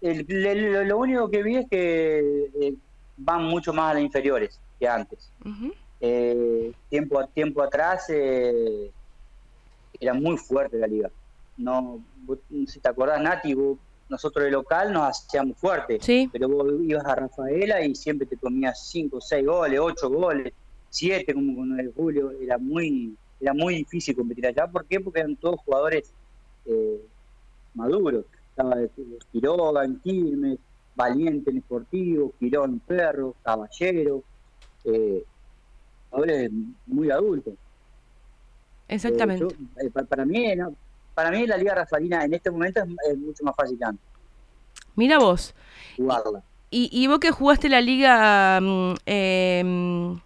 lo único que vi es que van mucho más a las inferiores que antes. Eh, tiempo, tiempo atrás eh, era muy fuerte la liga. No, si te acordás, Nati, nosotros de local nos hacíamos fuerte, pero vos ibas a Rafaela y siempre te comías 5, 6 goles, 8 goles, 7 como con el Julio, era muy era muy difícil competir allá. ¿Por qué? Porque eran todos jugadores eh, maduros. Estaba Quiroga en Quilmes, Valiente en Esportivo, Quirón en Perro, Caballero. Eh, jugadores muy adultos. Exactamente. Eh, para, mí, para mí la Liga Rafalina en este momento es, mucho más fácil que antes. Mira vos. Jugarla. Y, y vos que jugaste la Liga, mm, em,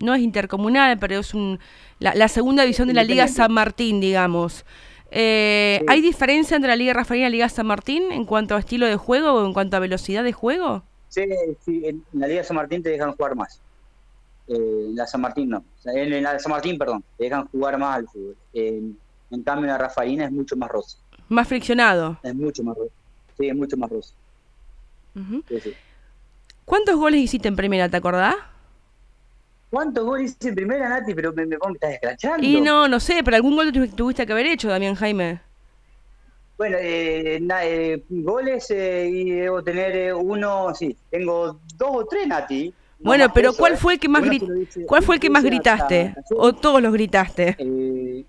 no es intercomunal, pero es un, la, segunda división de la Liga San Martín, digamos. Eh, ¿Hay diferencia entre la Liga Rafalina y la Liga San Martín en cuanto a estilo de juego o en cuanto a velocidad de juego? Sí, sí en la Liga San Martín te dejan jugar más eh, la San Martín no. En, la San Martín, perdón, dejan jugar más al fútbol. en cambio, la Rafaelina es mucho más rosa. Más friccionado. Es mucho más rosa. Sí, es mucho más rosa. ¿Cuántos goles hiciste en primera, te acordás? ¿Cuántos goles hice en primera, Nati? Pero me, me pongo estás escrachando. Y no, no sé, pero algún gol tuviste que haber hecho, Damián Jaime. Bueno, eh, eh goles eh, y debo tener uno, sí, tengo dos o tres, Nati bueno, pero ¿cuál fue el que más cuál fue el que más gritaste? ¿O todos los gritaste? Eh,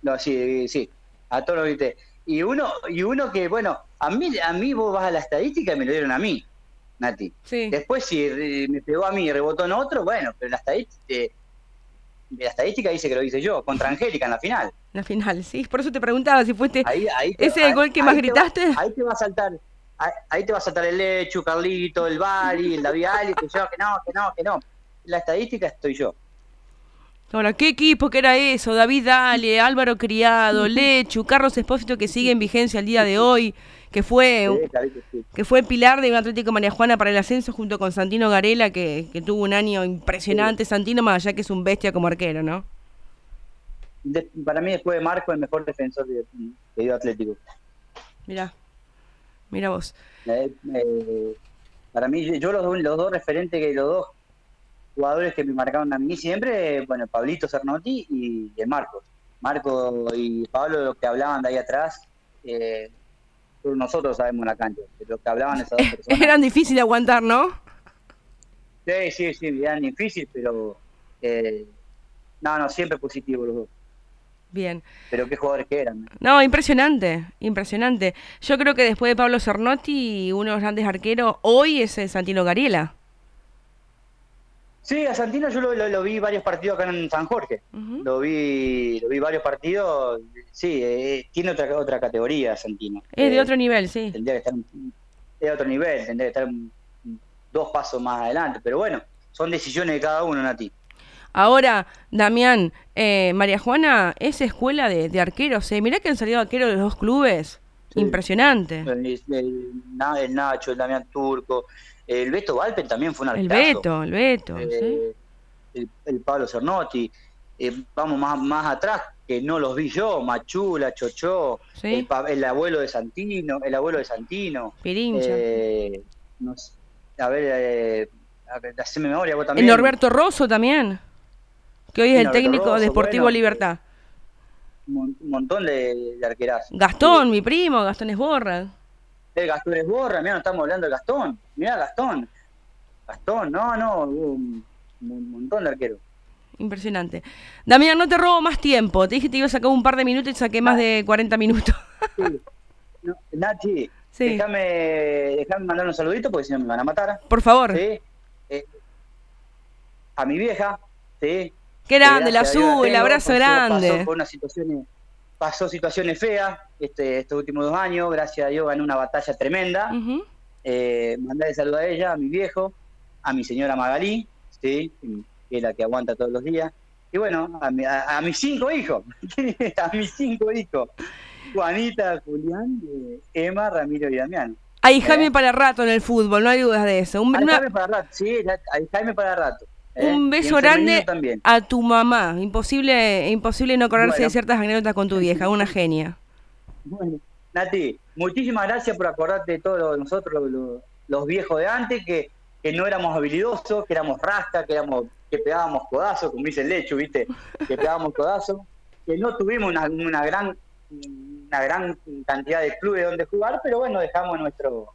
no, sí, sí, a todos los grité. Y uno, y uno que, bueno, a mí, a mí vos vas a la estadística y me lo dieron a mí, Nati. Después si me pegó a mí y rebotó en otro, bueno, pero la estadística, la estadística dice que lo hice yo, contra Angélica en la final. La final, sí, por eso te preguntaba si fuiste ese el gol que más gritaste. ahí te va a saltar, ahí te va a saltar el Lechu, Carlito, el Bari, el David Ali, que yo, que no, que no, que no. La estadística estoy yo. Ahora, ¿qué equipo que era eso? David Ali, Álvaro Criado, Lechu, Carlos Espósito que sigue en vigencia el día de hoy, que fue que fue pilar de un Atlético María Juana para el ascenso junto con Santino Garela, que, tuvo un año impresionante. Santino, más allá que es un bestia como arquero, ¿no? para mí, después de Marco, el mejor defensor de, de Atlético. Mirá. Mira vos. Eh, eh, para mí, yo los, los dos referentes, que los dos jugadores que me marcaron a mí siempre, bueno, Pablito Cernotti y, Marcos. Marco y Pablo, lo que hablaban de ahí atrás, eh, nosotros sabemos la cancha, lo que hablaban esas dos personas. Eran difíciles de aguantar, ¿no? Sí, sí, sí, eran difíciles, pero eh, no, no, siempre positivo los dos. Bien. Pero qué jugadores que eran. No, impresionante, impresionante. Yo creo que después de Pablo Cernotti, uno de los grandes arqueros, hoy es Santino Gariela. Sí, a Santino yo lo, vi varios partidos acá en San Jorge. Lo vi lo vi varios partidos. Sí, eh, tiene otra otra categoría Santino. Es de eh, otro nivel, sí. Tendría que estar de otro nivel, tendría que estar dos pasos más adelante. Pero bueno, son decisiones de cada uno, Nati. Ahora, Damián, eh, María Juana es escuela de, arqueros. ¿eh? Mirá que han salido arqueros de los dos clubes. Impresionante. El, Nacho, el Damián Turco. El Beto Valpen también fue un arquero. El Beto, el Beto. Eh, el, Pablo Cernotti. Eh, vamos más, más atrás, que no los vi yo. Machula, Chochó. El, abuelo de Santino. El abuelo de Santino. Pirincha. a ver, haceme memoria vos también. El Norberto Rosso también que hoy es el técnico de Deportivo Libertad. Un montón de, de Gastón, mi primo, Gastón Esborra. El Gastón Esborra, mira, no estamos hablando de Gastón. Mira, Gastón. Gastón, no, no, un, montón de arqueros. Impresionante. Damián, no te robo más tiempo. Te dije que te iba a sacar un par de minutos y saqué más de 40 minutos. sí. Nachi, déjame, déjame mandar un saludito porque si no me van a matar. Por favor. ¿Sí? Eh, a mi vieja, ¿sí? Qué grande, la azul, el abrazo grande. Pasó por unas situaciones, pasó situaciones feas este, estos últimos dos años, gracias a Dios ganó una batalla tremenda. eh, mandé salud a ella, a mi viejo, a mi señora Magalí, ¿sí? que es la que aguanta todos los días. Y bueno, a, mis cinco hijos, a mis cinco hijos. Juanita, Julián, eh, Emma, Ramiro y Damián. Hay Jaime ¿Eh? para rato en el fútbol, no hay dudas de eso. hay Jaime para rato, sí, hay Jaime para rato. ¿Eh? Un beso grande a tu mamá. Imposible, imposible no acordarse de ciertas anécdotas con tu vieja, una genia. Bueno, Nati, muchísimas gracias por acordarte de todos nosotros, los, viejos de antes, que, que, no éramos habilidosos, que éramos rastas, que éramos que pegábamos codazos, como dice el lecho, ¿viste? Que pegábamos codazos, que no tuvimos una, una gran una gran cantidad de clubes donde jugar, pero bueno, dejamos nuestro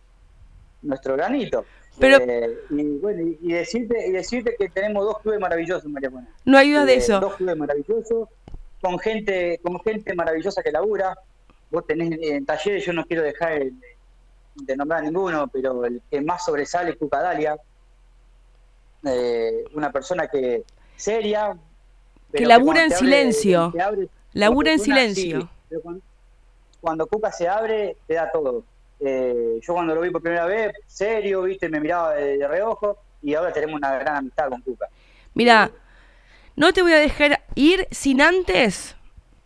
nuestro granito. Pero, eh, y, bueno, y, decirte, y decirte que tenemos dos clubes maravillosos, María Buena. No hay duda de eh, eso. Dos clubes maravillosos, con gente, con gente maravillosa que labura. Vos tenés en talleres, yo no quiero dejar de nombrar a ninguno, pero el que más sobresale es Cucadalia. Eh, una persona que seria. Que labura en silencio. labura en silencio. cuando, cuando Cuca se abre, te da todo eh, yo cuando lo vi por primera vez, serio, viste, me miraba de, reojo y ahora tenemos una gran amistad con Cuca. Mira, no te voy a dejar ir sin antes,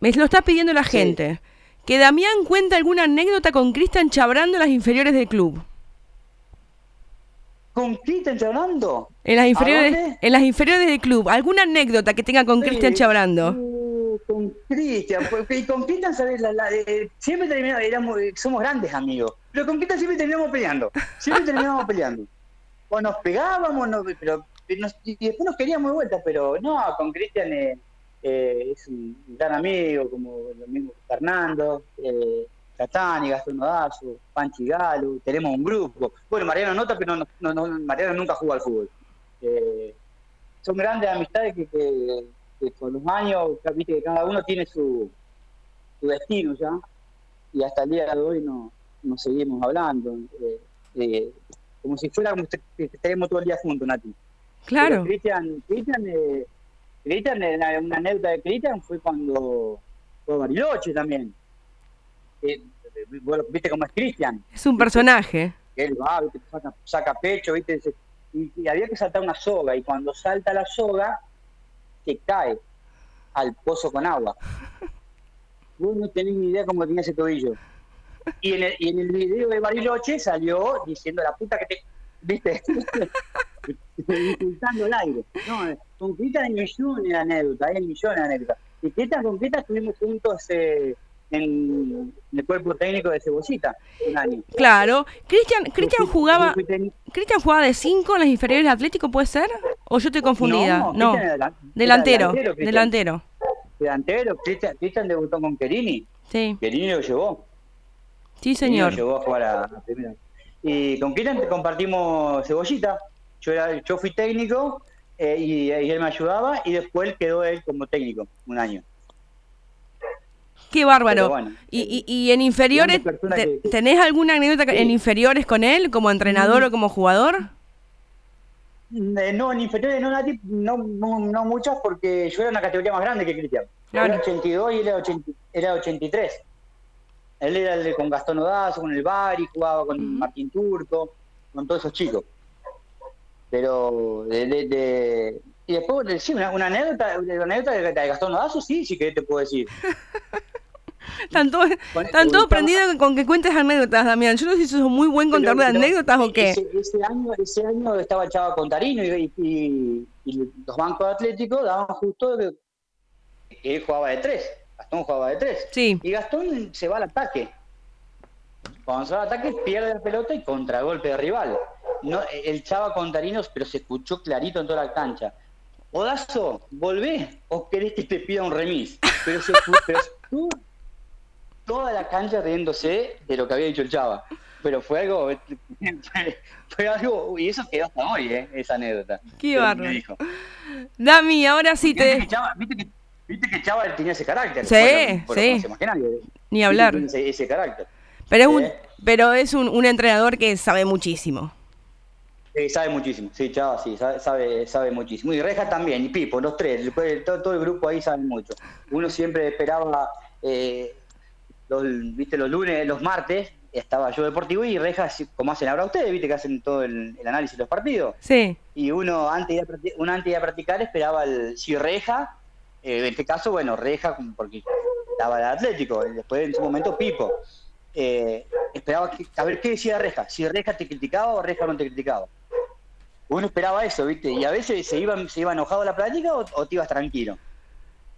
me lo está pidiendo la gente, que Damián cuente alguna anécdota con Cristian chabrando en las inferiores del club. ¿Con Cristian chabrando? En las inferiores, en las inferiores del club, alguna anécdota que tenga con Cristian chabrando. Con Cristian, y con Cristian, ¿sabes? La, siempre terminamos, éramos, somos grandes amigos, pero con Cristian siempre terminamos peleando, siempre terminábamos peleando. O nos pegábamos, no, pero y después nos queríamos de vuelta, pero no, con Cristian eh, eh, es un gran amigo, como lo mismo Fernando, eh, Catani, Gastón Nodazo, Panchi Galo, tenemos un grupo. Bueno, Mariano nota, pero no, no, Mariano nunca jugó al fútbol. Eh, son grandes amistades que, que con los años, viste que cada uno tiene su, su destino ya, y hasta el día de hoy no, nos seguimos hablando, eh, eh, como si fuéramos que estaremos todo el día juntos, Nati. Claro. Cristian, Cristian, eh, Cristian eh, una anécdota de Cristian fue cuando fue Bariloche también. viste cómo es Cristian. Es un personaje. Él va, ¿viste? Saca, saca, pecho, viste, y había que saltar una soga, y cuando salta la soga, que cae al pozo con agua. Vos no tenés ni idea cómo tenía ese tobillo. Y en el, y en el video de Bariloche salió diciendo la puta que te. ¿Viste? Insultando el aire. No, con Crita hay millones de anécdotas, hay millones de anécdotas. Y Crita con Crita estuvimos juntos eh, en, el cuerpo técnico de Cebollita un año. Claro. Cristian, Cristian jugaba. Cristian jugaba de 5 en las inferiores de Atlético, ¿puede ser? ¿O yo estoy confundida? No, no. delantero. Delantero. Delantero. Cristian debutó con Querini. Sí. Querini lo llevó. Sí, señor. Llevó a jugar a, primera. Y con Cristian compartimos cebollita. Yo, era, yo fui técnico eh, y, él me ayudaba y después quedó él como técnico un año. Qué bárbaro. y, y, y, en inferiores, ¿tenés alguna anécdota en inferiores con él, como entrenador mm. o como jugador? Eh, no, en inferiores no, no, no, muchas porque yo era una categoría más grande que Cristian. Era 82 y él era, era 83. Él era el de, con Gastón Odazo, con el Bari, jugaba con Martín Turco, con todos esos chicos. Pero de, de, y después, sí, una, una anécdota, una anécdota de, Gastón Odazo, sí, sí que te puedo decir. Están todos, prendidos con que cuentes anécdotas, Damián. Yo no sé si sos muy buen contador de anécdotas o qué. Ese, año, ese año estaba Chava Contarino y, y, los bancos atléticos daban justo que, él jugaba de tres. Gastón jugaba de tres. Sí. Y Gastón se va al ataque. Cuando se va al ataque pierde la pelota y contragolpe de rival. No, el Chava Contarino, pero se escuchó clarito en toda la cancha. Odazo, ¿volvé o querés que te pida un remis? Pero se escuchó toda la cancha riéndose de lo que había dicho el Chava. Pero fue algo, fue, algo, y eso quedó hasta hoy, ¿eh? esa anécdota. Qué barro. Dami, ahora sí te... ¿Viste que, Chava, viste, que, viste que Chava tenía ese carácter? Sí, sí. Ni hablar. Ese, ese, carácter. Pero es, un, ¿Eh? pero es un, un entrenador que sabe muchísimo. Sí, sabe muchísimo, sí, Chava sí, sabe, sabe, muchísimo. Y Reja también, y Pipo, los tres, todo, todo el grupo ahí sabe mucho. Uno siempre esperaba eh, los, viste, los lunes, los martes, estaba yo deportivo y Rejas, como hacen ahora ustedes, viste que hacen todo el, análisis de los partidos. Sí. Y uno antes de, uno antes de practicar esperaba el, si Reja, eh, en este caso, bueno, Reja, porque estaba el Atlético, después en su momento Pipo. Eh, esperaba a ver qué decía Reja, si Reja te criticaba o Reja no te criticaba. Uno esperaba eso, ¿viste? Y a veces se iba, se iba enojado a la práctica o, o te ibas tranquilo.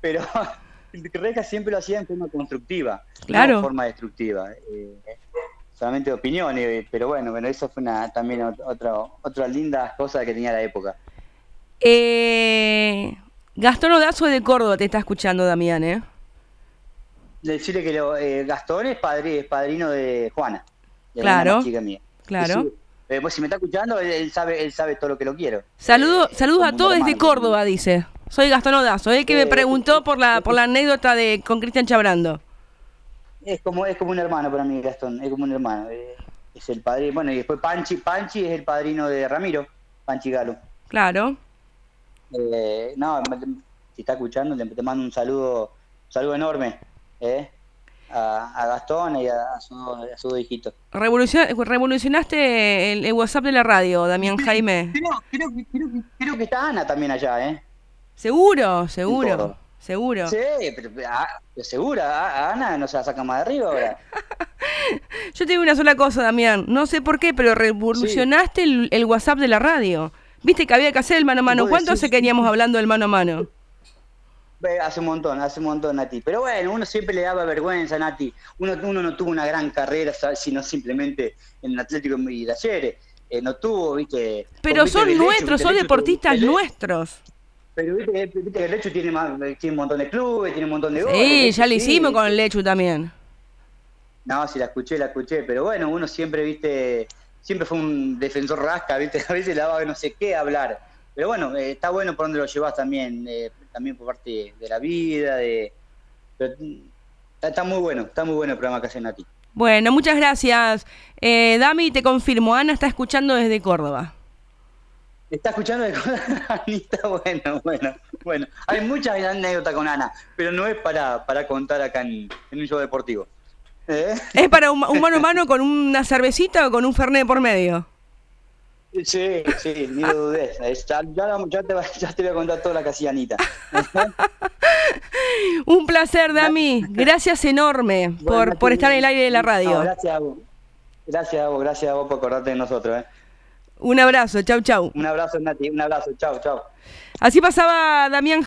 Pero Reja siempre lo hacía en forma constructiva, no en forma destructiva. Eh, solamente opiniones, pero bueno, bueno, eso fue una, también otra, otra linda cosa que tenía la época. Eh, Gastón Odazo de Córdoba te está escuchando, Damián, ¿eh? Decirle que eh, Gastón es, padre, es padrino de Juana, claro, Claro. Eh, pues si me está escuchando, él, sabe, él sabe todo lo que lo quiero. Saludo, saludos a todos desde Córdoba, dice. Soy Gastón Odazo, el que me preguntó por la por la anécdota de con Cristian Chabrando. Es como es como un hermano para mí, Gastón, es como un hermano. Eh, es el padre, bueno, y después Panchi, Panchi es el padrino de Ramiro, Panchi Galo. Claro. Eh, no, si está escuchando, te, mando un saludo, un saludo enorme, eh, a, Gastón y a, su, a su hijito. revolucionaste el, WhatsApp de la radio, Damián Jaime. Creo, creo, creo, creo, que está Ana también allá, ¿eh? Seguro, seguro. Seguro. Sí, pero, ah, seguro, a Ana no se la saca más de arriba ahora. Yo te digo una sola cosa, Damián. No sé por qué, pero revolucionaste el, WhatsApp de la radio. Viste que había que hacer el mano a mano. ¿Cuánto hace que veníamos hablando del mano a mano? Hace un montón, hace un montón, Nati. Pero bueno, uno siempre le daba vergüenza, Nati. Uno, uno no tuvo una gran carrera, sino simplemente en el Atlético de ayer. Eh, no tuvo, viste. Pero son nuestros, son deportistas nuestros. Pero viste, que el Lechu tiene, tiene un montón de clubes, tiene un montón de goles. Sí, ya lo hicimos con el Lechu también. No, sí, la escuché, la escuché. Pero bueno, uno siempre, viste, siempre fue un defensor rasca, viste, a veces le daba no sé qué hablar. Pero bueno, eh, está bueno por donde lo llevas también, eh, también por parte de la vida, de... está, muy bueno, está muy bueno el programa que hacen a ti. Bueno, muchas gracias. Eh, Dami, te confirmo, Ana está escuchando desde Córdoba. Está escuchando de Anita, bueno, bueno, bueno. Hay muchas anécdotas con Ana, pero no es para, para contar acá en, un show deportivo. ¿Eh? ¿Es para un, mano a mano con una cervecita o con un fernet por medio? Sí, sí, ni lo dudes. Ya, ya, te, ya, te, voy a contar toda la casilla Anita. un placer, Dami. Gracias enorme por, por estar en el aire de la radio. gracias a vos. Gracias a vos, gracias a vos por acordarte de nosotros. ¿eh? Un abrazo, chau, chau. Un abrazo, Nati, un abrazo, chau, chau. Así pasaba Damián